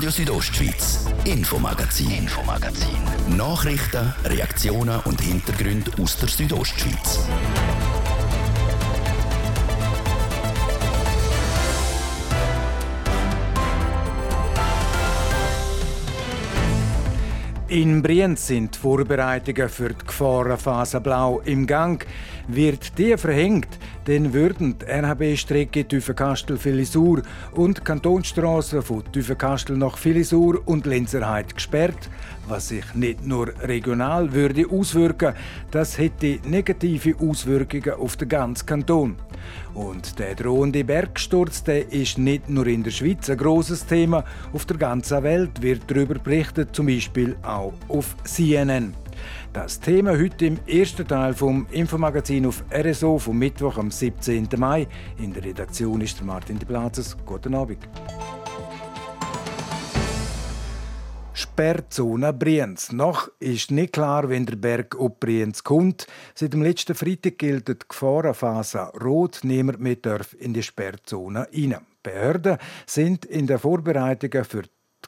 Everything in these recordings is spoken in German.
Radio Südostschweiz, Infomagazin, Infomagazin. Nachrichten, Reaktionen und Hintergründe aus der Südostschweiz. In Brienz sind Vorbereitungen für die Gefahrenphase Blau im Gang. Wird die verhängt, dann würden RHB-Strecke Tüfenkastel-Filisur und die Kantonsstraße von Tüfenkastel nach Filisur und Lenzerheide gesperrt, was sich nicht nur regional würde auswirken, das hätte negative Auswirkungen auf den ganzen Kanton. Und der drohende Bergsturz der ist nicht nur in der Schweiz ein großes Thema, auf der ganzen Welt wird darüber berichtet, zum Beispiel auch auf CNN. Das Thema heute im ersten Teil vom Infomagazin auf RSO vom Mittwoch am 17. Mai. In der Redaktion ist Martin de Plazes. Guten Abend. Sperrzone Brienz. Noch ist nicht klar, wenn der Berg ob Brienz kommt. Seit dem letzten Freitag gilt die Gefahrenphase rot. Niemand mehr darf in die Sperrzone rein. Behörden sind in den Vorbereitungen für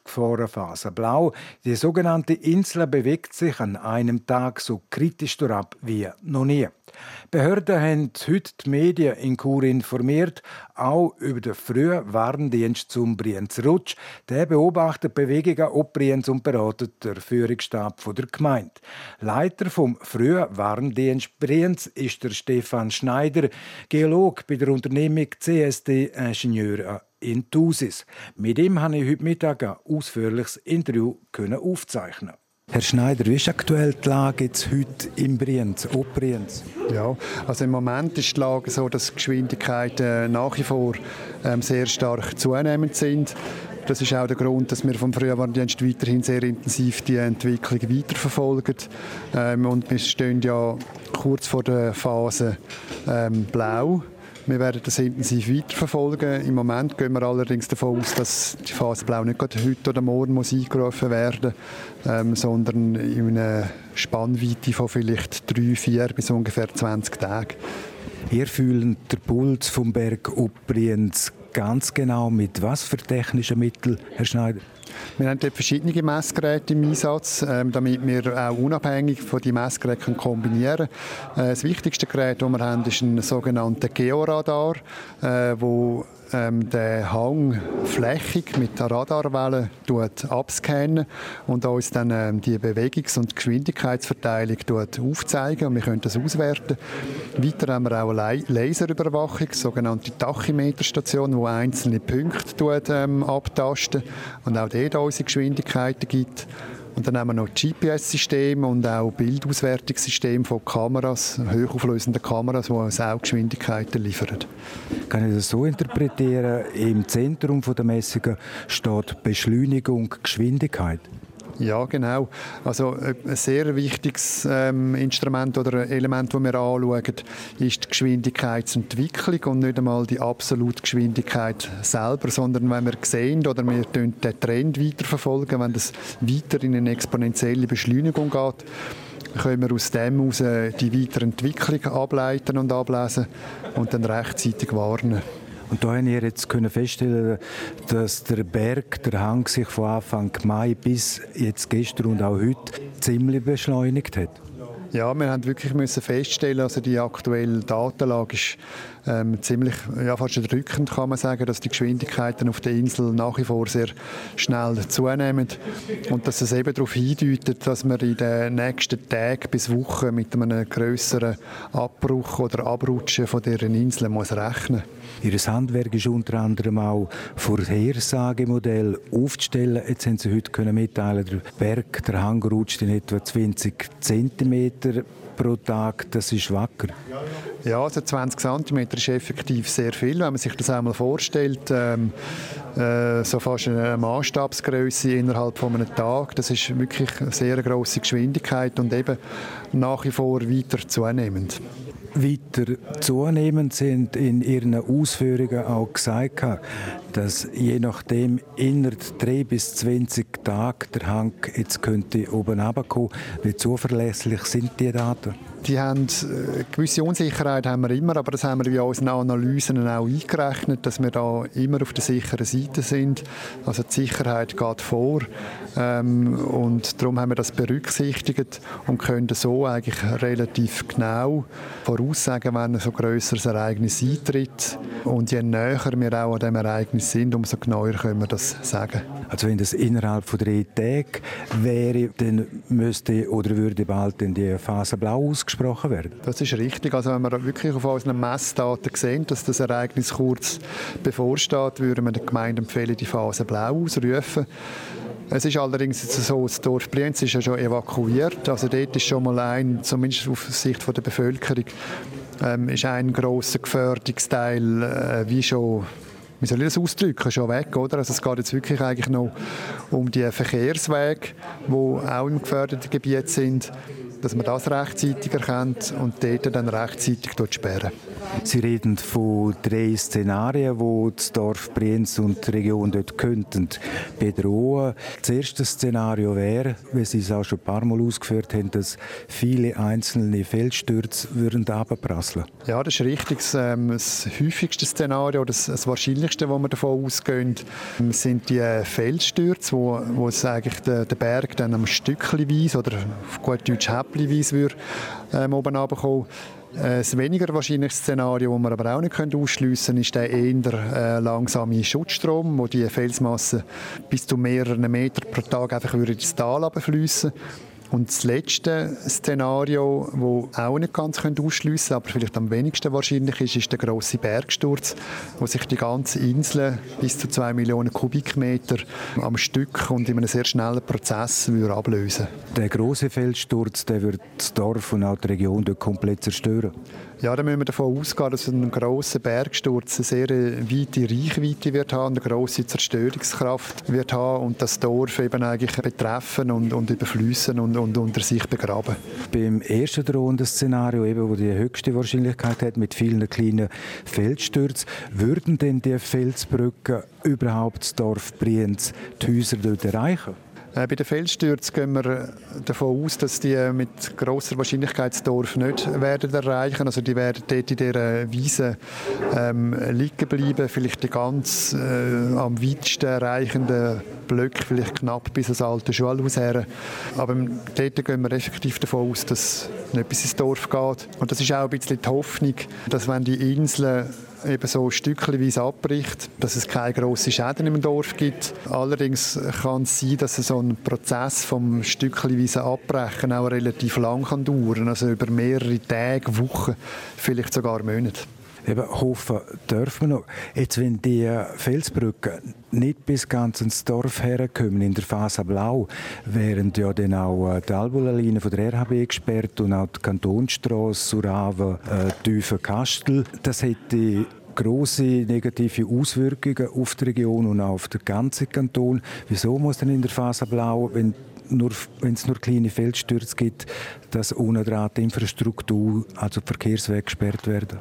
Gefahrenphase Blau. Die sogenannte Insel bewegt sich an einem Tag so kritisch durchab wie noch nie. Behörden haben heute die Medien in Chur informiert, auch über den frühen Warndienst zum Brienz Rutsch. Der beobachtet Bewegungen ob Brienz und beratet der Führungsstab der Gemeinde. Leiter vom frühen Warndienst Brienz ist der Stefan Schneider, Geolog bei der Unternehmung CSD Ingenieur in Thusis. Mit ihm habe ich heute Mittag ein ausführliches Interview aufzeichnen. Herr Schneider, wie ist aktuell die Lage jetzt heute in Brienz, ob Brienz? Ja, also im Moment ist die Lage so, dass die Geschwindigkeiten nach wie vor ähm, sehr stark zunehmend sind. Das ist auch der Grund, dass wir vom Frühwarndienst weiterhin sehr intensiv die Entwicklung weiterverfolgen. Ähm, und wir stehen ja kurz vor der Phase ähm, Blau. Wir werden das intensiv weiterverfolgen. Im Moment gehen wir allerdings davon aus, dass die Phase Blau nicht heute oder morgen muss eingerufen werden ähm, sondern in einer Spannweite von vielleicht drei, vier bis ungefähr 20 Tagen. Ihr fühlt den Puls vom Berg Uppriens ganz genau mit was für technischen Mitteln, Herr Schneider? Wir haben dort verschiedene Messgeräte im Einsatz, ähm, damit wir auch unabhängig von den Messgeräten kombinieren können. Äh, das wichtigste Gerät, das wir haben, ist ein sogenannter Georadar, äh, wo ähm, den Hang flächig mit der Radarwelle abscannen und uns dann ähm, die Bewegungs- und Geschwindigkeitsverteilung aufzeigen und wir können das auswerten. Weiter haben wir auch eine Laserüberwachung, sogenannte Tachymeterstation, wo einzelne Punkte ähm, abtasten und auch dort unsere Geschwindigkeiten gibt. Und dann haben wir noch GPS-Systeme und auch Bildauswertungssysteme von Kameras, hochauflösenden Kameras, die uns auch Geschwindigkeiten liefern. Kann ich das so interpretieren, im Zentrum der Messungen steht Beschleunigung, Geschwindigkeit? Ja, genau. Also äh, ein sehr wichtiges ähm, Instrument oder Element, das wir anschauen, ist die Geschwindigkeitsentwicklung und nicht einmal die absolute Geschwindigkeit selber, sondern wenn wir sehen oder wir den Trend weiterverfolgen, wenn das weiter in eine exponentielle Beschleunigung geht, können wir aus dem heraus die weitere Entwicklung ableiten und ablesen und dann rechtzeitig warnen. Und da haben wir jetzt können feststellen, dass der Berg, der Hang sich von Anfang Mai bis jetzt gestern und auch heute ziemlich beschleunigt hat. Ja, wir haben wirklich müssen feststellen, also die aktuelle Datenlage ist ähm, ziemlich, ja, fast erdrückend kann man sagen, dass die Geschwindigkeiten auf der Insel nach wie vor sehr schnell zunehmen und dass es eben darauf hindeutet, dass man in den nächsten Tagen bis Wochen mit einem größeren Abbruch oder Abrutschen von deren Insel muss rechnen. Ihr Handwerk ist unter anderem auch Vorhersagemodell aufzustellen. Jetzt haben Sie heute mitteilen, der Berg, der Hang rutscht in etwa 20 cm pro Tag. Das ist wacker. Ja, also 20 cm ist effektiv sehr viel, wenn man sich das einmal vorstellt. Ähm, äh, so fast eine Maßstabsgröße innerhalb von einem Tag. Das ist wirklich eine sehr große Geschwindigkeit und eben nach wie vor weiter zunehmend weiter zunehmend sind in ihren Ausführungen auch gesagt, dass je nachdem innerhalb drei bis 20 Tage der Hang jetzt könnte oben runterkommen. Wie zuverlässig sind die Daten? Die haben, äh, gewisse Unsicherheit haben wir immer, aber das haben wir in unseren Analysen auch eingerechnet, dass wir da immer auf der sicheren Seite sind. Also die Sicherheit geht vor ähm, und darum haben wir das berücksichtigt und können so eigentlich relativ genau voraussagen, wenn ein so grösseres Ereignis eintritt. Und je näher wir auch an dem Ereignis sind, umso genauer können wir das sagen. Also wenn das innerhalb von drei Tagen wäre, dann müsste oder würde bald in die Phase Blau ausgesprochen werden? Das ist richtig. Also wenn wir wirklich auf unseren Messdaten sehen, dass das Ereignis kurz bevorsteht, würden wir der Gemeinde empfehlen, die Phase Blau auszurufen. Es ist allerdings so, das Dorf Brienz ist ja schon evakuiert. Also dort ist schon mal ein, zumindest auf Sicht der Bevölkerung, ähm, ist ein grosser Gefährdungsteil äh, wie schon wie soll das ausdrücken, schon weg, oder? Also es geht jetzt wirklich eigentlich noch um die Verkehrswege, die auch im gefährdeten Gebiet sind dass man das rechtzeitig erkennt und dort dann rechtzeitig sperren. Sie reden von drei Szenarien, wo das Dorf Brienz und die Region dort könnten bedrohen. Das erste Szenario wäre, wie Sie es auch schon ein paar Mal ausgeführt haben, dass viele einzelne Felsstürze würden abprasseln. Ja, das ist richtig. Das, ähm, häufigste Szenario, das, das wahrscheinlichste, wo wir davon ausgehen, sind die Felsstürze, wo, wo es eigentlich der, der Berg dann am Stückchenweise oder auf gut Deutsch Würde, ähm, oben runterkommen. Das weniger wahrscheinliche Szenario, das wir aber auch nicht ausschliessen können, ist der eher äh, langsame Schutzstrom, wo die Felsmasse bis zu mehreren Metern pro Tag einfach ins Tal fließen und das letzte Szenario, das auch nicht ganz ausschliessen können, aber vielleicht am wenigsten wahrscheinlich ist, ist der große Bergsturz, wo sich die ganze Insel bis zu zwei Millionen Kubikmeter am Stück und in einem sehr schnellen Prozess würde ablösen. Der große Felssturz, der wird das Dorf und auch die Region komplett zerstören. Ja, da müssen wir davon ausgehen, dass ein grosser Bergsturz eine sehr weite Reichweite wird haben, eine grosse Zerstörungskraft wird haben und das Dorf eben eigentlich betreffen und, und überfließen und, und unter sich begraben. Beim ersten drohenden Szenario, eben, wo die höchste Wahrscheinlichkeit hat, mit vielen kleinen Felsstürzen, würden denn die Felsbrücken überhaupt das Dorf Brienz die Häuser dort erreichen? Äh, bei den Felsstürzen gehen wir äh, davon aus, dass die äh, mit großer Wahrscheinlichkeit das Dorf nicht werden erreichen. Also die werden dort in dieser Wiese ähm, liegen bleiben, vielleicht die ganz äh, am weitesten erreichenden Blöcke, vielleicht knapp bis ans alte Schulhaus her. Aber dort gehen wir effektiv davon aus, dass nicht bis ins Dorf geht. Und das ist auch ein bisschen die Hoffnung, dass wenn die Inseln eben so stückchenweise abbricht, dass es keine grossen Schäden im Dorf gibt. Allerdings kann es sein, dass so ein Prozess vom stückchenweise Abbrechen auch relativ lang kann dauern, also über mehrere Tage, Wochen, vielleicht sogar Monate. Eben hoffen dürfen wir noch. Jetzt, wenn die Felsbrücken nicht bis ganz ins Dorf herkommen, in der Phase Blau, wären ja dann auch äh, die Albula-Linie von der RHB gesperrt und auch die Kantonstrasse, Suraven, äh, Kastel. Das hätte große negative Auswirkungen auf die Region und auch auf den ganzen Kanton. Wieso muss denn in der Phase Blau, wenn es nur kleine Feldstürze gibt, dass ohne Drahtinfrastruktur, also Verkehrswege gesperrt werden?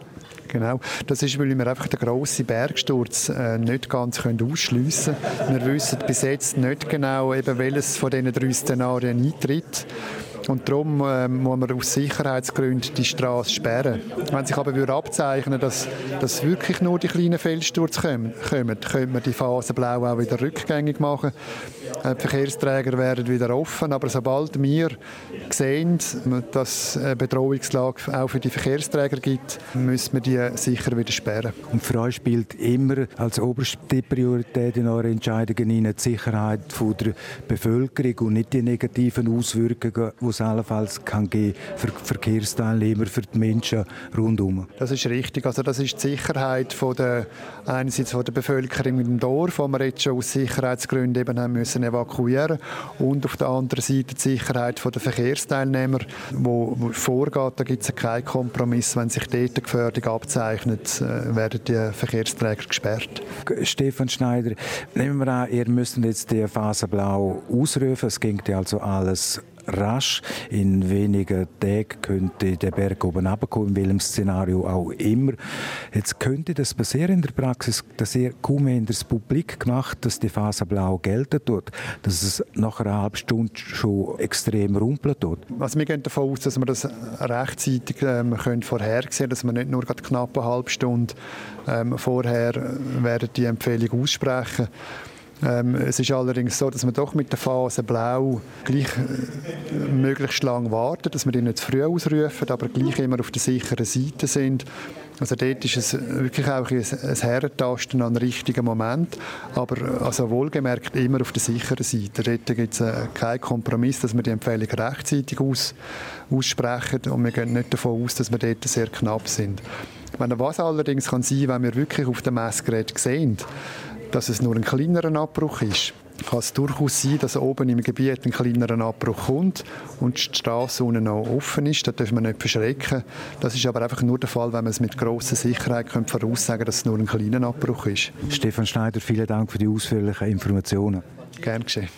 Genau, das ist, weil wir einfach den grossen Bergsturz äh, nicht ganz ausschliessen können. Wir wissen bis jetzt nicht genau, eben, welches von diesen drei Szenarien eintritt. Und darum äh, muss man aus Sicherheitsgründen die Straße sperren. Wenn sich aber würde abzeichnen dass, dass wirklich nur die kleinen Felssturz kommen, kommen, könnte man die Phase Blau auch wieder rückgängig machen. Äh, die Verkehrsträger werden wieder offen, aber sobald wir sehen, dass eine Bedrohungslage auch für die Verkehrsträger gibt, müssen wir die sicher wieder sperren. Und für euch spielt immer als oberste Priorität in euren Entscheidungen die Sicherheit der Bevölkerung und nicht die negativen Auswirkungen, die es allenfalls kann geben für die Verkehrsteilnehmer, für die Menschen rundum. Das ist richtig. Also das ist die Sicherheit von der, einerseits von der Bevölkerung im Dorf, wo wir jetzt schon aus Sicherheitsgründen eben haben müssen evakuieren und auf der anderen Seite die Sicherheit der Verkehrsteilnehmer, wo, wo vorgeht, da gibt es keinen Kompromiss. Wenn sich dort eine Gefährdung abzeichnet, äh, werden die Verkehrsträger gesperrt. Stefan Schneider, nehmen wir an, ihr müsst jetzt die Phase Blau ausrufen. Es ging also alles rasch. In wenigen Tagen könnte der Berg oben runterkommen, in welchem Szenario auch immer. Jetzt könnte das passieren in der Praxis, dass ihr kaum mehr das Publik gemacht, dass die Phase blau gelten tut, dass es nach einer halben Stunde schon extrem rumpeln tut. Also wir gehen davon aus, dass wir das rechtzeitig ähm, können vorhersehen können, dass wir nicht nur knapp eine halbe Stunde ähm, vorher äh, werden die Empfehlung aussprechen ähm, es ist allerdings so, dass wir doch mit der Phase Blau gleich äh, möglichst lang warten, dass wir die nicht zu früh ausrufen, aber gleich immer auf der sicheren Seite sind. Also dort ist es wirklich auch ein, ein Herentasten an richtigen Moment, aber also wohlgemerkt immer auf der sicheren Seite. Dort gibt es äh, keinen Kompromiss, dass wir die Empfehlung rechtzeitig aus, aussprechen und wir gehen nicht davon aus, dass wir dort sehr knapp sind. Was allerdings kann sein, wenn wir wirklich auf dem Messgerät sehen, dass es nur ein kleinerer Abbruch ist, kann es durchaus sein, dass oben im Gebiet ein kleinerer Abbruch kommt und die Straße unten noch offen ist. Da dürfen wir nicht verschrecken. Das ist aber einfach nur der Fall, wenn man es mit grosser Sicherheit voraussagen dass es nur ein kleiner Abbruch ist. Stefan Schneider, vielen Dank für die ausführlichen Informationen. Gern geschehen.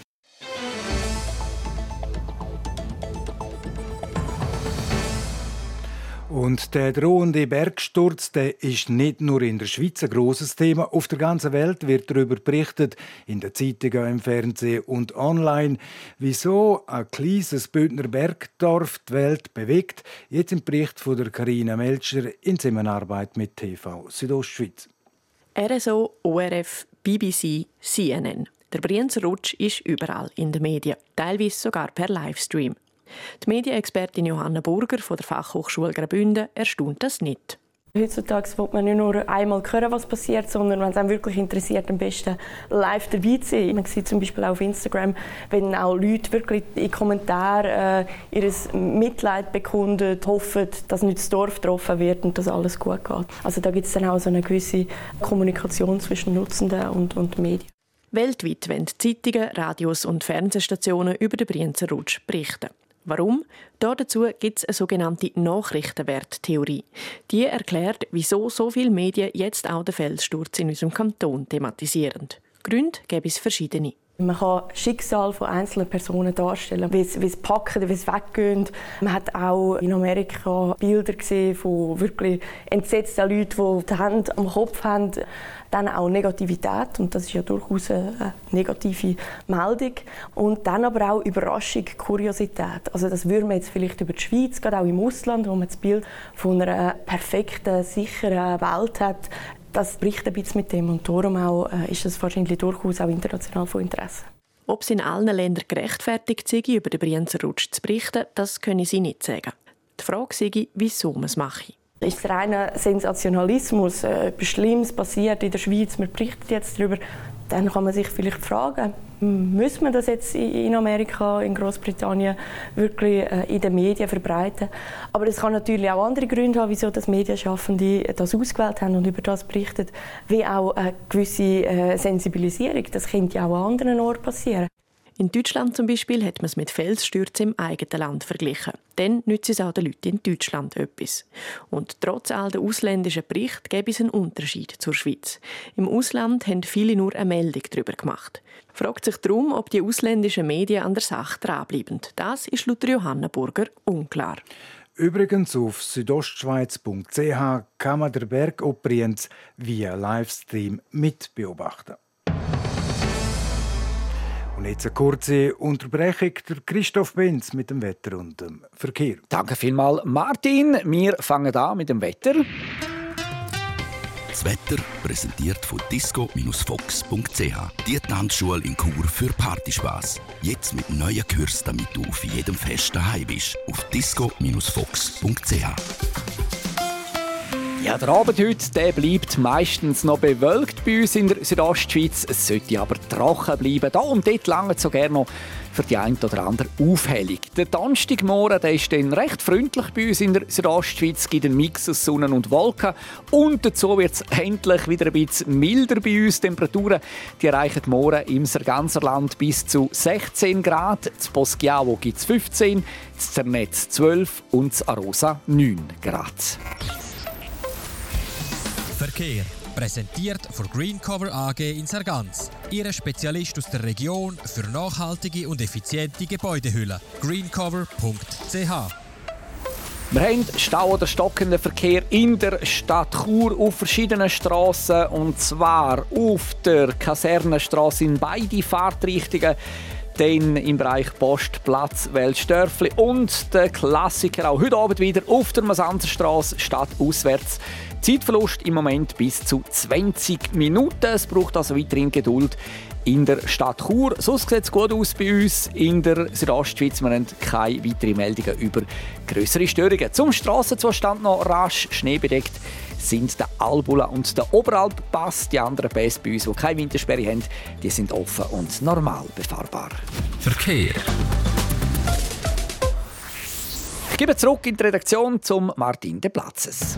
Und der drohende Bergsturz, der ist nicht nur in der Schweiz ein grosses Thema. Auf der ganzen Welt wird darüber berichtet, in den Zeitungen, im Fernsehen und online. Wieso ein kleines Bündner Bergdorf die Welt bewegt, jetzt im Bericht von der Karina Melcher in Zusammenarbeit mit TV Südostschweiz. RSO, ORF, BBC, CNN. Der Brienzer Rutsch ist überall in den Medien, teilweise sogar per Livestream. Die Medienexpertin Johanna Burger von der Fachhochschule Graubünden erstaunt das nicht. Heutzutage will man nicht nur einmal hören, was passiert, sondern wenn es einem wirklich interessiert, am besten live dabei zu sein. Man sieht zum Beispiel auf Instagram, wenn auch Leute wirklich in Kommentaren äh, ihr Mitleid bekunden, hoffen, dass nicht das Dorf getroffen wird und dass alles gut geht. Also da gibt es dann auch so eine gewisse Kommunikation zwischen Nutzenden und, und Medien. Weltweit wollen Zeitungen, Radios und Fernsehstationen über den Brienzer Rutsch berichten. Warum? Dazu gibt es eine sogenannte Nachrichtenwerttheorie. Die erklärt, wieso so viele Medien jetzt auch den Felssturz in unserem Kanton thematisieren. Gründe gäbe es verschiedene. Man kann Schicksal von einzelnen Personen darstellen, wie sie packen, wie sie weggehen. Man hat auch in Amerika Bilder gesehen von wirklich entsetzten Leuten, die die Hände am Kopf haben. Dann auch Negativität, und das ist ja durchaus eine negative Meldung. Und dann aber auch Überraschung, Kuriosität. Also das würde man jetzt vielleicht über die Schweiz, gerade auch im Ausland, wo man das Bild von einer perfekten, sicheren Welt hat, das bricht ein bisschen mit dem und darum auch, äh, ist das wahrscheinlich durchaus auch international von Interesse. Ob es in allen Ländern gerechtfertigt sei, über den Brienzer Rutsch zu berichten, das können sie nicht sagen. Die Frage sei, wieso man es mache. Ist reiner Sensationalismus, äh, etwas Schlimmes passiert in der Schweiz, man berichtet jetzt darüber, dann kann man sich vielleicht fragen, muss man das jetzt in Amerika, in Großbritannien wirklich äh, in den Medien verbreiten? Aber es kann natürlich auch andere Gründe haben, wieso das Medienschaffende das ausgewählt haben und über das berichten, wie auch eine gewisse äh, Sensibilisierung. Das könnte ja auch an anderen Orten passieren. In Deutschland zum Beispiel hat man es mit Felsstürzen im eigenen Land verglichen. Dann nützt es auch den Leuten in Deutschland etwas. Und trotz all der ausländischen Berichte gäbe es einen Unterschied zur Schweiz. Im Ausland haben viele nur eine Meldung darüber gemacht. Fragt sich darum, ob die ausländischen Medien an der Sache dranbleiben. Das ist laut Johanna Burger unklar. Übrigens auf südostschweiz.ch kann man den Berg Obrienz via Livestream mitbeobachten. Und jetzt eine kurze Unterbrechung. Der Christoph Benz mit dem Wetter und dem Verkehr. Danke vielmals, Martin. Wir fangen an mit dem Wetter. Das Wetter präsentiert von disco-fox.ch. Die Tanzschule in Chur für Partyspaß. Jetzt mit neuen Kürzen, damit du auf jedem Fest daheim bist. Auf disco-fox.ch. Ja, der Abend heute der bleibt meistens noch bewölkt bei uns in der Südostschweiz. Es sollte aber trocken bleiben. Da und dort lange so gerne noch für die ein oder andere Aufhellung. Der Donnerstagmorgen der ist dann recht freundlich bei uns in der Südostschweiz. Es gibt einen Mix aus Sonne und Wolken. Und dazu wird es endlich wieder ein bisschen milder bei uns. Die Temperaturen die erreichen morgen im ganzen Land bis zu 16 Grad. Das Poschiavo gibt es 15, das Zernetz 12 und das Arosa 9 Grad. Verkehr. Präsentiert von Greencover AG in Sargans. Ihre Spezialist aus der Region für nachhaltige und effiziente Gebäudehüllen. greencover.ch wir haben Stau oder stockenden Verkehr in der Stadt Chur auf verschiedenen Straßen und zwar auf der Kasernenstraße in beide Fahrtrichtungen dann im Bereich Postplatz Weltstörfli und der Klassiker auch heute Abend wieder auf der Masanzerstraße statt auswärts Zeitverlust im Moment bis zu 20 Minuten. Es braucht also weiterhin Geduld in der Stadt Chur. Sonst sieht es gut aus bei uns in der Südostschweiz. Wir haben keine weiteren Meldungen über größere Störungen. Zum Strassenzustand noch rasch schneebedeckt sind der Albula und der Oberalppass. Die anderen Pässe bei uns, die keine Wintersperre haben, die sind offen und normal befahrbar. Verkehr. Ich gebe zurück in die Redaktion zum Martin de Platzes.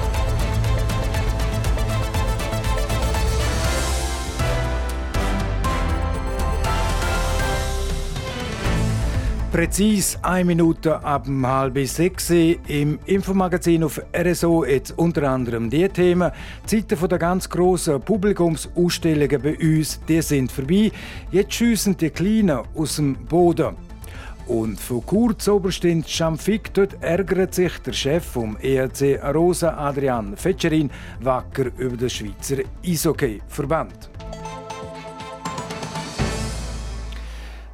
Präzis eine Minute ab halb sechs im Infomagazin auf RSO jetzt unter anderem die Themen. Die Zeiten der ganz grossen Publikumsausstellungen bei uns, die sind vorbei. Jetzt schiessen die Kleinen aus dem Boden. Und von kurz Oberstint Schamfik dort ärgert sich der Chef vom ERC Arosa Adrian Fetscherin wacker über den Schweizer Eishockey-Verband.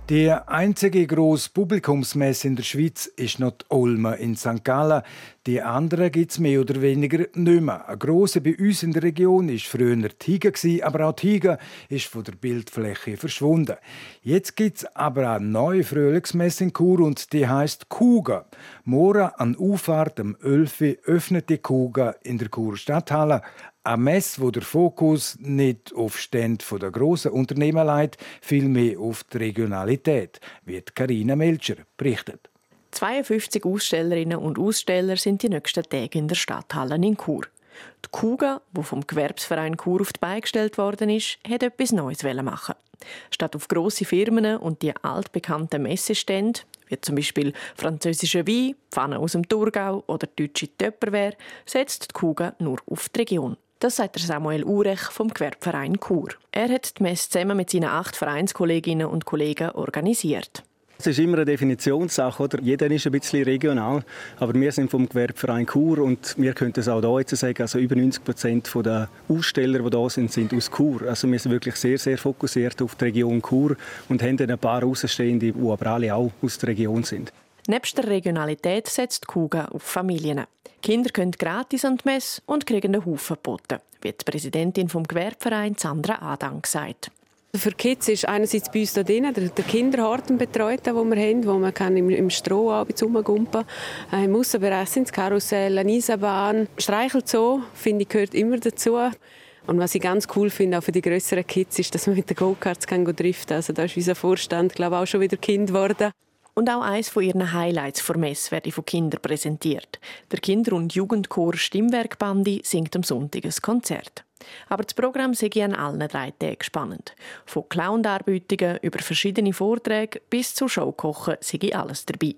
Die einzige grosse Publikumsmesse in der Schweiz ist noch die Olme in St. Gallen. Die anderen gibt es mehr oder weniger nicht mehr. Eine grosse bei uns in der Region war früher Higa, aber auch Higa ist von der Bildfläche verschwunden. Jetzt gibt es aber eine neue Frühlingsmesse in Chur und die heißt Kuga. Morgen an Auffahrt am 11. öffnet die Kuga in der Churer Stadthalle. Eine Messe, wo der Fokus nicht auf Stände der grossen Unternehmen liegt, vielmehr auf die Regionalität, wie Karina Melcher berichtet. 52 Ausstellerinnen und Aussteller sind die nächsten Tage in der Stadthalle in Chur. Die Kuga, wo vom Gewerbsverein Chur auf die Beine gestellt worden ist, hat etwas Neues machen. Statt auf grosse Firmen und die altbekannten Messestände, wie zum Beispiel französische Wein, Pfannen aus dem Thurgau oder deutsche Töpperware, setzt die Kuga nur auf die Region. Das sagt Samuel Urech vom Gewerbverein Chur. Er hat die Messe zusammen mit seinen acht Vereinskolleginnen und Kollegen organisiert. Es ist immer eine Definitionssache, oder? Jeder ist ein bisschen regional, aber wir sind vom Gewerbverein Chur und wir können es auch hier jetzt sagen, also über 90 Prozent der Aussteller, die da sind, sind aus Chur. Also wir sind wirklich sehr, sehr fokussiert auf die Region Chur und haben ein paar Außenstehende, die aber alle auch aus der Region sind. Nebst der Regionalität setzt Kuga auf Familien. Kinder können gratis an die Messe und kriegen einen Haufen geboten, wie die Präsidentin vom Gewerbverein Sandra Adam sagt. Für Kids ist einerseits bei uns da drin der, der Kinderharten betreut, den wir haben, wo man kann im, im Stroh rumgumpen kann. Äh, Im Aussenbereich sind das Karussell, eine Eisenbahn, Streichelzoo, finde ich, gehört immer dazu. Und was ich ganz cool finde, auch für die größeren Kids, ist, dass man mit den Go-Karts driften kann. Also da ist unser Vorstand, glaube ich, auch schon wieder Kind geworden. Und auch eines von ihren Highlights vor Mess werde von Kindern präsentiert. Der Kinder- und Jugendchor Stimmwerkbandi singt am Sonntag ein Konzert. Aber das Programm sei an allen drei Tagen spannend. Von Clown-Darbietungen über verschiedene Vorträge bis zu Showkochen sei alles dabei.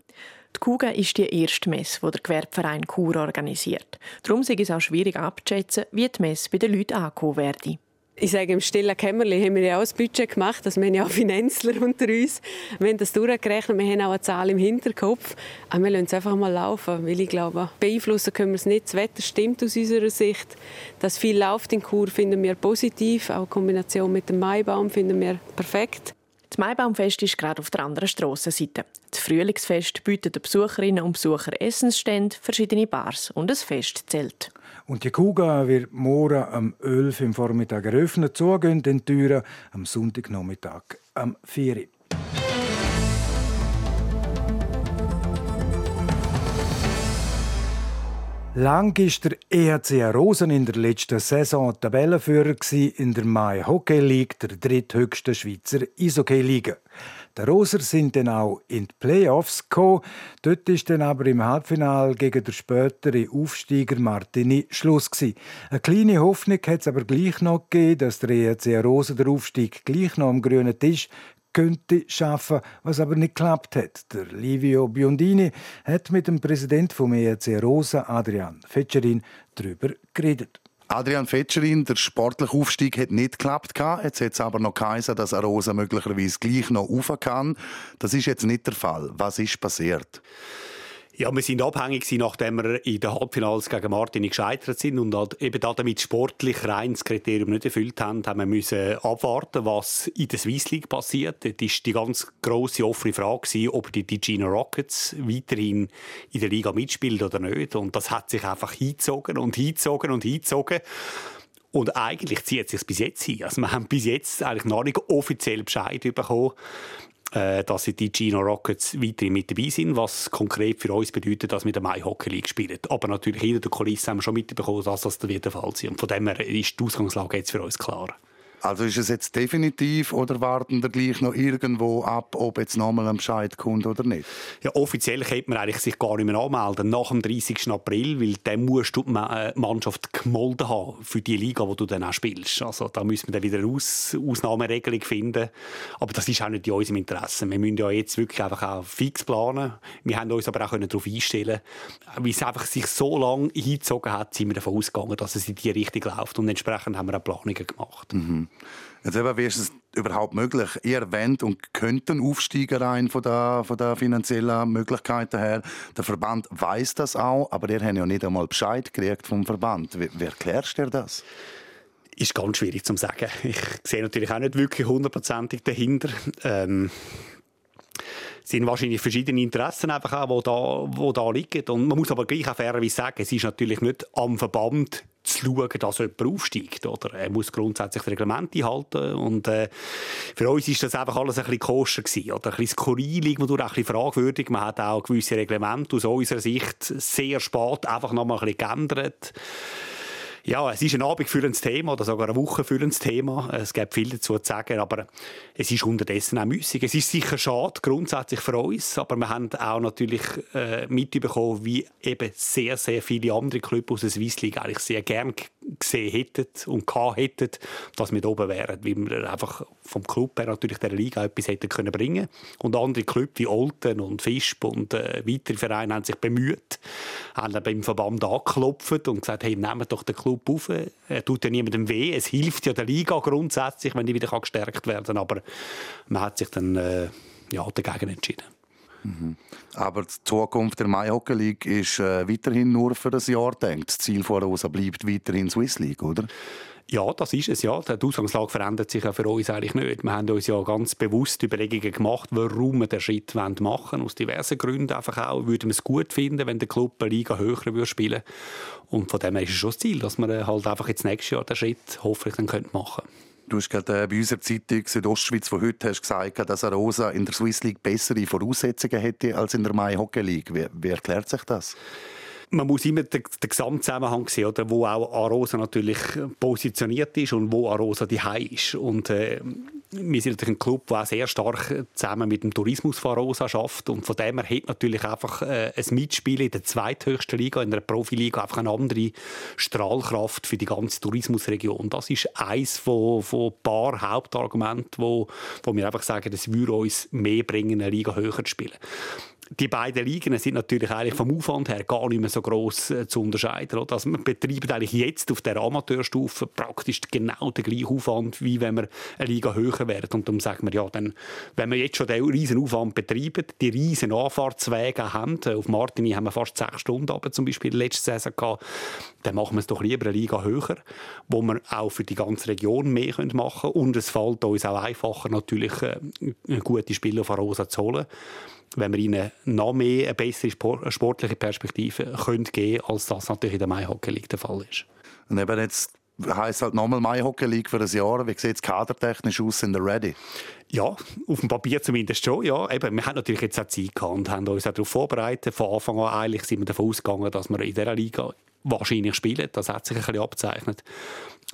Die Kuga ist die erste Messe, die der Gewerbverein Chur organisiert. Darum sei es auch schwierig abzuschätzen, wie die Messe bei den Leuten ankommen werde ich sage, im stillen Kämmerli haben wir ja auch ein Budget gemacht. Also wir haben ja auch Finanzler unter uns. Wir haben das durchgerechnet. Wir haben auch eine Zahl im Hinterkopf. Aber wir lassen es einfach mal laufen. Weil ich glaube, beeinflussen können wir es nicht. Das Wetter stimmt aus unserer Sicht. Dass viel läuft in Chur finden wir positiv. Auch die Kombination mit dem Maibaum finden wir perfekt. Das Maibaumfest ist gerade auf der anderen Strassenseite. Das Frühlingsfest bietet den Besucherinnen und Besuchern Essensstände, verschiedene Bars und ein Festzelt. Und die Kuga wird morgen am 11 im Vormittag eröffnet. Zugehen den Türen am Sonntagnachmittag am 4 Lang war der EHC Rosen in der letzten Saison Tabellenführer in der Mai Hockey League, der dritthöchsten Schweizer Eishockey-Liga. Die Roser sind dann auch in die Playoffs gekommen. Dort ist dann aber im Halbfinale gegen den späteren Aufsteiger Martini Schluss gewesen. Eine kleine Hoffnung hat es aber gleich noch gegeben, dass der ERC Rosen der Aufstieg gleich noch am grünen Tisch könnte schaffen, was aber nicht geklappt hat. Der Livio Biondini hat mit dem Präsidenten vom ERC Rosa, Adrian Fetscherin, darüber geredet. Adrian Fetscherin, der sportliche Aufstieg hat nicht geklappt. Jetzt hat es aber noch geheißen, dass Rosa möglicherweise gleich noch rauf kann. Das ist jetzt nicht der Fall. Was ist passiert? Ja, wir sind abhängig nachdem wir in den Halbfinals gegen Martini gescheitert sind und halt eben damit sportlich rein das Kriterium nicht erfüllt haben, haben wir müssen abwarten, was in der Swiss League passiert. Das war die ganz grosse offene Frage, ob die Ticino Rockets weiterhin in der Liga mitspielen oder nicht. Und das hat sich einfach hingezogen und hingezogen und hingezogen. Und eigentlich zieht es sich bis jetzt hin. Also wir haben bis jetzt eigentlich noch nicht offiziell Bescheid bekommen, dass die Gino Rockets weiterhin mit dabei sind, was konkret für uns bedeutet, dass wir der Mai Hockey League spielen. Aber natürlich hinter der Kulisse haben wir schon mitbekommen, dass das der Fall sein Und von dem her ist die Ausgangslage jetzt für uns klar. Also ist es jetzt definitiv oder warten wir gleich noch irgendwo ab, ob jetzt nochmal ein Bescheid kommt oder nicht? Ja, offiziell könnte man eigentlich sich gar nicht mehr anmelden nach dem 30. April, weil dann musst du die äh, Mannschaft gemolden haben für die Liga, die du dann auch spielst. Also da müssen wir dann wieder eine Aus Ausnahmeregelung finden. Aber das ist auch nicht in unserem Interesse. Wir müssen ja jetzt wirklich einfach auch fix planen. Wir haben uns aber auch darauf einstellen Weil es einfach sich so lange hingezogen hat, sind wir davon ausgegangen, dass es in die Richtung läuft. Und entsprechend haben wir auch Planungen gemacht. Mhm. Jetzt eben, wie ist es überhaupt möglich? Ihr wollt und könnt einen Aufsteiger rein von der, von der finanziellen Möglichkeiten her. Der Verband weiß das auch, aber ihr habt ja nicht einmal Bescheid gekriegt vom Verband. Wie, wie erklärst du dir das? Ist ganz schwierig zu sagen. Ich sehe natürlich auch nicht wirklich hundertprozentig dahinter. Ähm sind wahrscheinlich verschiedene Interessen einfach auch, die da, wo da liegen. Und man muss aber gleich auch fairerweise sagen, es ist natürlich nicht am Verband zu schauen, dass jemand aufsteigt. Oder? Er muss grundsätzlich das Reglement einhalten. Und äh, für uns ist das einfach alles ein bisschen koscher gewesen. Oder? Ein bisschen skurril, irgendwo auch ein bisschen fragwürdig. Man hat auch gewisse Reglemente aus unserer Sicht sehr spät einfach noch mal ein bisschen geändert. Ja, es ist ein abendfüllendes Thema oder sogar ein wochenfüllendes Thema. Es gibt viel dazu zu sagen, aber es ist unterdessen auch müßig. Es ist sicher schade, grundsätzlich für uns, aber wir haben auch natürlich äh, mitbekommen, wie eben sehr, sehr viele andere Clubs aus der Swiss League eigentlich sehr gern gesehen hätten und gehabt hätten, dass wir da oben wären, weil wir einfach vom Club her natürlich der Liga etwas hätten können bringen und andere Clubs wie Olten und Fisp und äh, weitere Vereine haben sich bemüht, haben beim Verband angeklopft und gesagt, hey, nehmt doch den Club auf, er tut ja niemandem weh, es hilft ja der Liga grundsätzlich, wenn die wieder gestärkt werden. Kann, aber man hat sich dann äh, ja, dagegen entschieden. Aber die Zukunft der Mai Hockey League ist äh, weiterhin nur für ein Jahr denkt. Das Ziel Rosa bleibt weiterhin Swiss League, oder? Ja, das ist es, ja. Die Ausgangslage verändert sich ja für uns eigentlich nicht. Wir haben uns ja ganz bewusst Überlegungen gemacht, warum wir den Schritt machen wollen. Aus diversen Gründen einfach auch. Würden wir es gut finden, wenn der Club eine Liga höher würde spielen Und von dem her ist es schon das Ziel, dass wir halt einfach jetzt nächstes Jahr den Schritt hoffentlich dann machen können. Du hast gerade äh, bei unserer Zeitung Südostschweiz von heute hast gesagt, dass Arosa in der Swiss League bessere Voraussetzungen hätte als in der Mai Hockey League. Wie, wie erklärt sich das? Man muss immer den, den Gesamtzusammenhang sehen, oder, wo auch Arosa natürlich positioniert ist und wo Arosa die ist. Und äh, wir sind natürlich ein Club, der auch sehr stark zusammen mit dem Tourismus von Arosa schafft und von dem her hat natürlich einfach äh, ein Mitspiel in der zweithöchsten Liga, in der Profiliga, einfach eine andere Strahlkraft für die ganze Tourismusregion. Das ist eines von, von paar Hauptargumenten, wo, wo wir einfach sagen, es würde uns mehr bringen, eine Liga höher zu spielen die beiden Ligen sind natürlich eigentlich vom Aufwand her gar nicht mehr so groß äh, zu unterscheiden. Oder? Also wir betreiben eigentlich jetzt auf der Amateurstufe praktisch genau den gleichen Aufwand, wie wenn wir eine Liga höher wären. Und dann sagen wir, ja, dann, wenn wir jetzt schon den riesen Aufwand betreiben, die riesen Anfahrtswege haben, äh, auf Martini haben wir fast sechs Stunden aber zum Beispiel letzte Saison gehabt, dann machen wir es doch lieber eine Liga höher, wo wir auch für die ganze Region mehr machen können. Und es fällt uns auch einfacher, natürlich äh, gute Spieler von Rosa zu holen wenn wir ihnen noch mehr eine bessere sportliche Perspektive können geben als das natürlich in der Mai Hockey League der Fall ist. Und eben jetzt heisst halt nochmal Mai Hockey League für ein Jahr. Wie sieht es kadertechnisch aus? Sind ready? Ja, auf dem Papier zumindest schon, ja. Eben, wir haben natürlich jetzt auch Zeit gehabt und haben uns auch darauf vorbereitet. Von Anfang an eigentlich sind wir davon ausgegangen, dass wir in dieser Liga wahrscheinlich spielen. Das hat sich ein bisschen abzeichnet.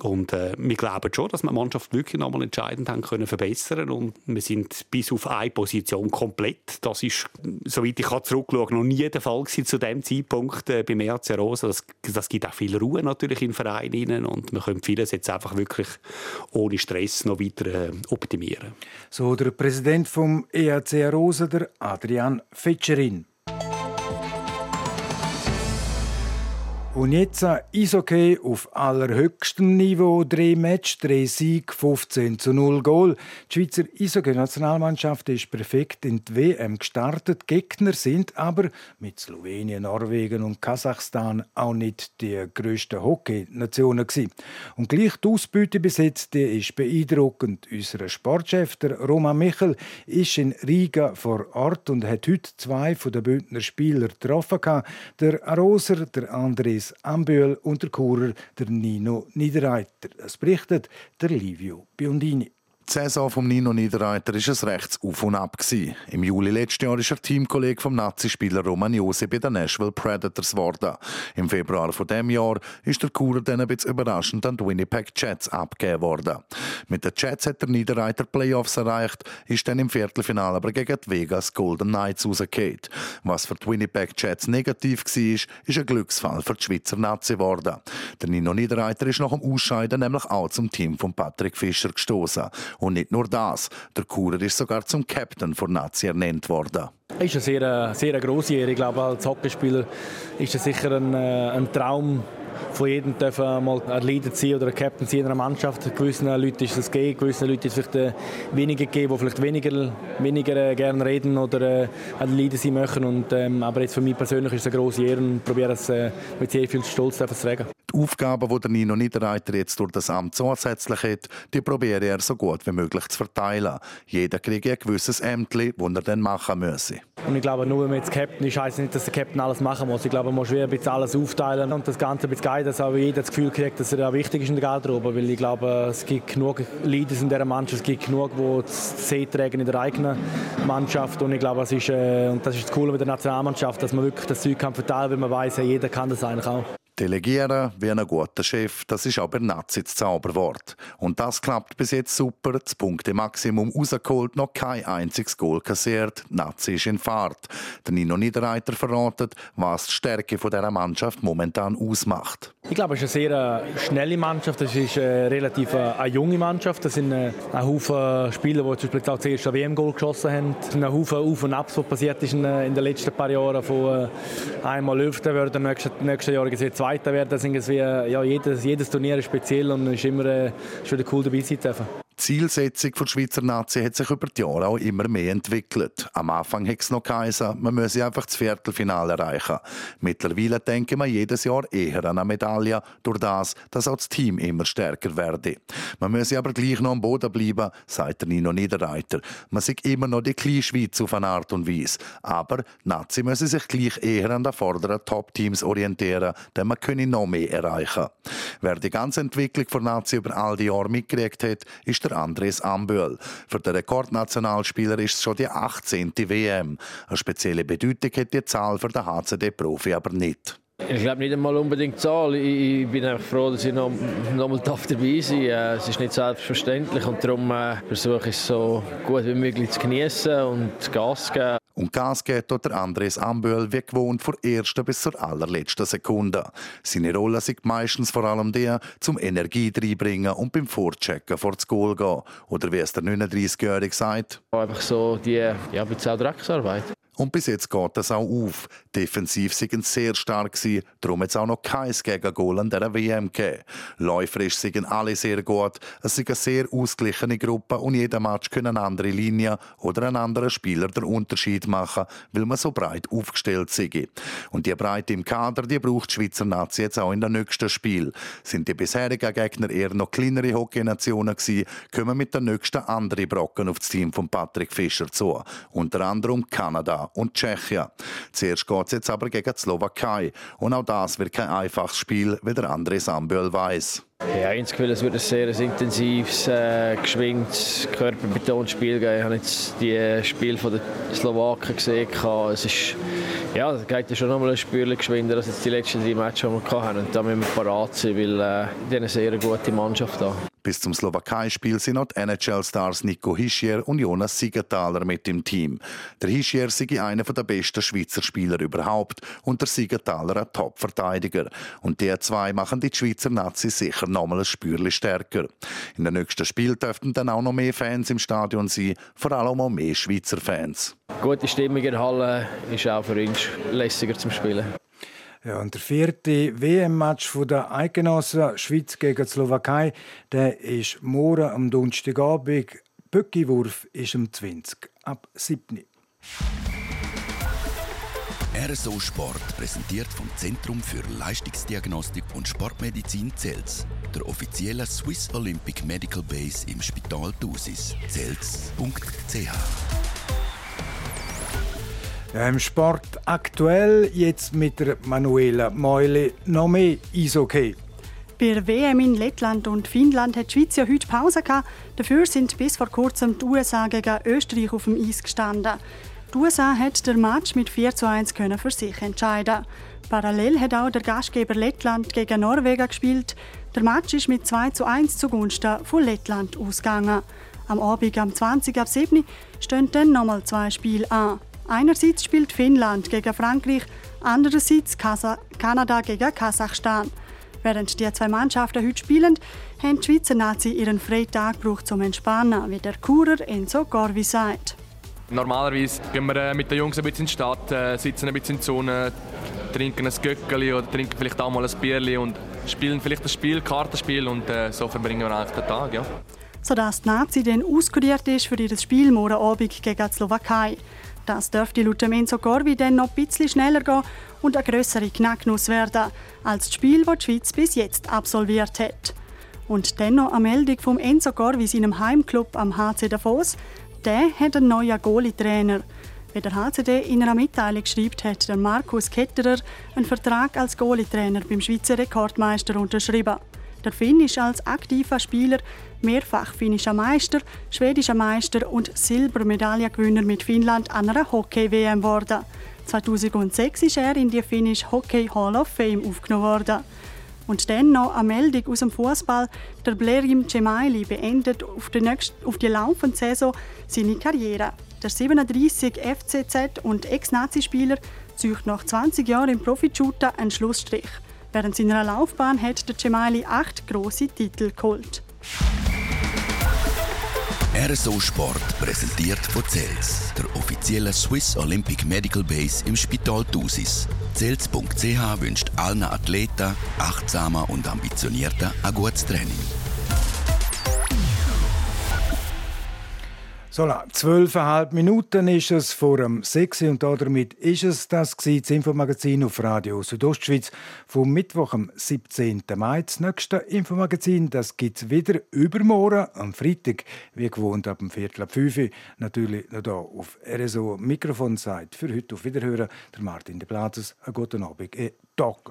Und äh, wir glauben schon, dass wir die Mannschaft wirklich nochmal entscheidend haben können verbessern und wir sind bis auf eine Position komplett. Das ist, soweit ich zurückschauen noch nie der Fall gewesen zu dem Zeitpunkt äh, beim RC Rosa. Das, das gibt auch viel Ruhe natürlich im Verein und wir können vieles jetzt einfach wirklich ohne Stress noch weiter äh, optimieren. So der Präsident vom EAC Rosa, der Adrian Fetscherin. Und jetzt ein Eishockey auf allerhöchstem Niveau. Drei Match, drei Sieg, 15 zu 0 Goal. Die Schweizer Eishockey-Nationalmannschaft ist perfekt in die WM gestartet. Gegner sind aber mit Slowenien, Norwegen und Kasachstan auch nicht die grössten Hockey-Nationen Und gleich die Ausbeute bis jetzt, die ist beeindruckend. Unser Sportchef, der Roman Michel, ist in Riga vor Ort und hat heute zwei von den Bündner Spieler getroffen. Der Aroser, der Andres Luis Ambühl und der Churer der Nino Niederreiter. Es berichtet der Livio Biondini. Die Saison von Nino Niederreiter war ein rechts Auf und Ab. Im Juli letzten Jahr ist er Teamkollege vom Nazi-Spieler Roman Jose bei den Nashville Predators geworden. Im Februar von dem Jahr ist der Kurer dann ein bisschen überraschend an die Winnipeg Jets abgegeben worden. Mit den Jets hat der Niederreiter Playoffs erreicht, ist dann im Viertelfinale aber gegen die Vegas Golden Knights rausgefallen. Was für die Winnipeg Jets negativ war, ist ein Glücksfall für die Schweizer Nazi geworden. Der Nino Niederreiter ist nach dem Ausscheiden nämlich auch zum Team von Patrick Fischer gestoßen. Und nicht nur das, der Kurer ist sogar zum Captain von Nazi ernannt worden. Es ist eine sehr, sehr grosse Ehre. Ich glaube, als Hockeyspieler ist es sicher ein, äh, ein Traum, von jedem dürfen mal ein Leader sein oder ein Captain sein in einer Mannschaft. Gewissen Leuten ist es gegeben, gewissen Leuten ist es vielleicht äh, weniger gegeben, die vielleicht weniger, weniger äh, gerne reden oder äh, ein Leader sein möchten. Und, ähm, aber jetzt für mich persönlich ist es eine grosse Ehre und probiere es äh, mit sehr viel Stolz zu tragen. Aufgaben, die der Nino Niederreiter jetzt durch das Amt zusätzlich hat, die probiere er so gut wie möglich zu verteilen. Jeder kriegt ein gewisses Ämtli, das er dann machen müsse. Und ich glaube, nur wenn man jetzt Captain ist, heisst nicht, dass der Captain alles machen muss. Ich glaube, man muss ein bisschen alles aufteilen und das Ganze ein bisschen guiden, dass auch jeder das Gefühl kriegt, dass er auch wichtig ist in der Garderobe. Weil ich glaube, es gibt genug Leaders in dieser Mannschaft, es gibt genug, die das tragen in der eigenen Mannschaft. Und ich glaube, es ist, äh, und das ist das Coole mit der Nationalmannschaft, dass man wirklich das Zeug kann verteilen kann, weil man weiß, jeder kann das eigentlich auch. Delegieren wie ein guter Chef, das ist bei Nazi das Zauberwort. Und das klappt bis jetzt super. Das Punkte-Maximum rausgeholt, noch kein einziges Goal kassiert. Nazi ist in Fahrt. Der Nino Niederreiter verratet, was die Stärke dieser Mannschaft momentan ausmacht. Ich glaube, es ist eine sehr äh, schnelle Mannschaft. Es ist eine äh, relativ äh, eine junge Mannschaft. Es sind ein Haufen Spieler, die zum Beispiel auch das erste WM-Goal geschossen haben. Es sind ein Haufen Auf und Abs, was passiert ist in den letzten paar Jahren. Von einmal Lüften werden, nächstes, nächstes Jahr gesehen Zweiter werden. Das ist ja, jedes, jedes Turnier ist speziell und es ist immer ist cool dabei sein dürfen. Die Zielsetzung der Schweizer Nazi hat sich über die Jahre auch immer mehr entwickelt. Am Anfang hat es noch geheißen, man müsse einfach das Viertelfinale erreichen. Mittlerweile denken wir jedes Jahr eher an eine Medaille, durch das, dass auch das Team immer stärker werde. Man müsse aber gleich noch am Boden bleiben, sagt der Nino Niederreiter. Man sieht immer noch die kleine Schweiz auf eine Art und Weise. Aber Nazi müsse sich gleich eher an den vorderen Top-Teams orientieren, denn man könne noch mehr erreichen. Wer die ganze Entwicklung von Nazi über all die Jahre mitgekriegt hat, ist der Andres Amböhl. Für den Rekordnationalspieler ist es schon die 18. WM. Eine spezielle Bedeutung hat die Zahl für den HCD-Profi aber nicht. Ich glaube nicht einmal unbedingt Zahl. Ich, bin einfach froh, dass ich noch, noch mal dabei sein äh, Es ist nicht selbstverständlich und darum äh, versuche ich es so gut wie möglich zu genießen und Gas zu geben. Und Gas geht dort Andres Amböhl wie gewohnt von ersten bis zur allerletzten Sekunde. Seine Rolle ist meistens vor allem der, zum Energie reinbringen und beim Vorchecken vor das Goal gehen. Oder wie es der 39-Jährige sagt. Einfach so die ja, bisschen Drecksarbeit. Und bis jetzt geht das auch auf. Defensiv sind sehr stark gewesen, darum es auch noch kein Gegengol an dieser WM gegeben. Läuferisch sind alle sehr gut. Es ist eine sehr ausgeglichene Gruppe und jeder Match kann eine andere Linie oder ein anderer Spieler den Unterschied machen, weil man so breit aufgestellt sind. Und die Breite im Kader, die braucht die Schweizer Nazi jetzt auch in den nächsten Spiel. Sind die bisherigen Gegner eher noch kleinere Hockeynationen gewesen, kommen mit den nächsten andere Brocken auf das Team von Patrick Fischer zu. Unter anderem Kanada und Tschechien. Zuerst geht es jetzt aber gegen die Slowakei. Und auch das wird kein einfaches Spiel, wie der André Samböl weiß. Ja, insgesamt es wird ein sehr intensives, äh, geschwingtes, körperbetontes Spiel geben. Ich habe jetzt die Spiele der Slowaken gesehen. Es ist Ja, es geht schon noch mal ein Spürchen geschwinder als jetzt die letzten drei Matches, die wir hatten. Und da müssen wir parat sein, weil äh, die eine sehr gute Mannschaft da. Bis zum Slowakei-Spiel sind noch die NHL-Stars Nico Hischier und Jonas Siegenthaler mit im Team. Der Hischier sei einer der besten Schweizer Spieler überhaupt und der Siegenthaler ein Top-Verteidiger. Und die zwei machen die Schweizer Nazis sicher noch mal ein Spürchen stärker. In den nächsten Spiel dürften dann auch noch mehr Fans im Stadion sein, vor allem auch mehr Schweizer Fans. Gute Stimmung in der Halle ist auch für uns lässiger zum Spielen. Ja, und der vierte WM-Match der Eidgenossen Schweiz gegen die Slowakei, der ist morgen am Donnerstagabend. Böckiwurf ist um 20 ab 7. RSO Sport präsentiert vom Zentrum für Leistungsdiagnostik und Sportmedizin Zels, der offiziellen Swiss Olympic Medical Base im Spital Thusis. Zels.ch Im Sport aktuell jetzt mit der Manuela Meule noch mehr Eishockey. Bei der WM in Lettland und Finnland hat die Schweiz ja heute Pause gehabt. Dafür sind bis vor kurzem die USA gegen Österreich auf dem Eis gestanden. Die USA hat der Match mit 4 zu 1 können für sich entscheiden. Parallel hat auch der Gastgeber Lettland gegen Norwegen gespielt. Der Match ist mit 2 zu 1 zugunsten von Lettland ausgegangen. Am Abend am 20 ab 7 stehen dann nochmal zwei Spiele an. Einerseits spielt Finnland gegen Frankreich, andererseits Kanada gegen Kasachstan. Während die zwei Mannschaften heute spielen, haben die Schweizer Nazi ihren Freitag gebraucht zum Entspannen, wie der Kurer Enzo Gorvi sagt. Normalerweise gehen wir äh, mit den Jungs ein bisschen in die Stadt, äh, sitzen ein bisschen in der Sonne, trinken ein Göckeli oder trinken vielleicht auch mal ein Bierli und spielen vielleicht ein Spiel, Kartenspiel und äh, so verbringen wir eigentlich den Tag. Ja. Sodass die Nazi dann auskuriert ist für ihr Spiel morgen Abend gegen die Slowakei. Das dürfte laut Enzo Corvi dann noch ein bisschen schneller gehen und eine größere Knacknuss werden als das Spiel, das die Schweiz bis jetzt absolviert hat. Und dann noch eine Meldung vom Enzo Corvi, seinem Heimclub am HC Davos. Der hat einen neuen Goalie-Trainer. Wie der HCD in einer Mitteilung schreibt, hat der Markus Ketterer einen Vertrag als Goalie-Trainer beim Schweizer Rekordmeister unterschrieben. Der Finn ist als aktiver Spieler mehrfach finnischer Meister, schwedischer Meister und Silbermedaillengewinner mit Finnland an einer Hockey-WM geworden. 2006 ist er in die Finnish Hockey Hall of Fame aufgenommen worden. Und dann noch eine Meldung aus dem Fußball. Der Blerim Cemaili beendet auf die, nächste, auf die laufende Saison seine Karriere. Der 37 FCZ und Ex-Nazi-Spieler zieht nach 20 Jahren im Profi-Shooter einen Schlussstrich. Während seiner Laufbahn hat der Cemali acht große Titel geholt. RSO Sport präsentiert von Zels, der offiziellen Swiss Olympic Medical Base im Spital Thusis. Zels.ch wünscht allen Athleten, achtsamer und ambitionierter ein gutes Training. So, zwölfeinhalb Minuten ist es vor dem 6 und damit ist es das das Infomagazin auf Radio Südostschweiz vom Mittwoch, am 17. Mai. Das nächste Infomagazin gibt es wieder übermorgen, am Freitag, wie gewohnt ab dem Viertel ab 5 Uhr. Natürlich noch hier auf RSO Mikrofonzeit. Für heute auf Wiederhören, der Martin de Platzes. Einen guten Abend, e Tag.